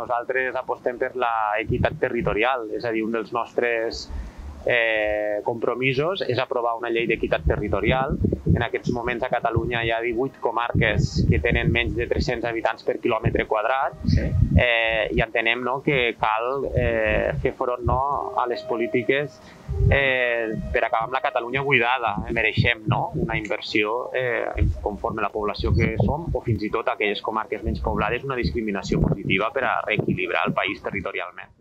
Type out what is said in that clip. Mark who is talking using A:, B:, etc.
A: nosaltres apostem per la equitat territorial, és a dir, un dels nostres eh, compromisos és aprovar una llei d'equitat territorial. En aquests moments a Catalunya hi ha 18 comarques que tenen menys de 300 habitants per quilòmetre quadrat sí. eh, i entenem no, que cal eh, fer front no, a les polítiques eh, per acabar amb la Catalunya buidada. Mereixem no, una inversió eh, conforme la població que som o fins i tot aquelles comarques menys poblades una discriminació positiva per a reequilibrar el país territorialment.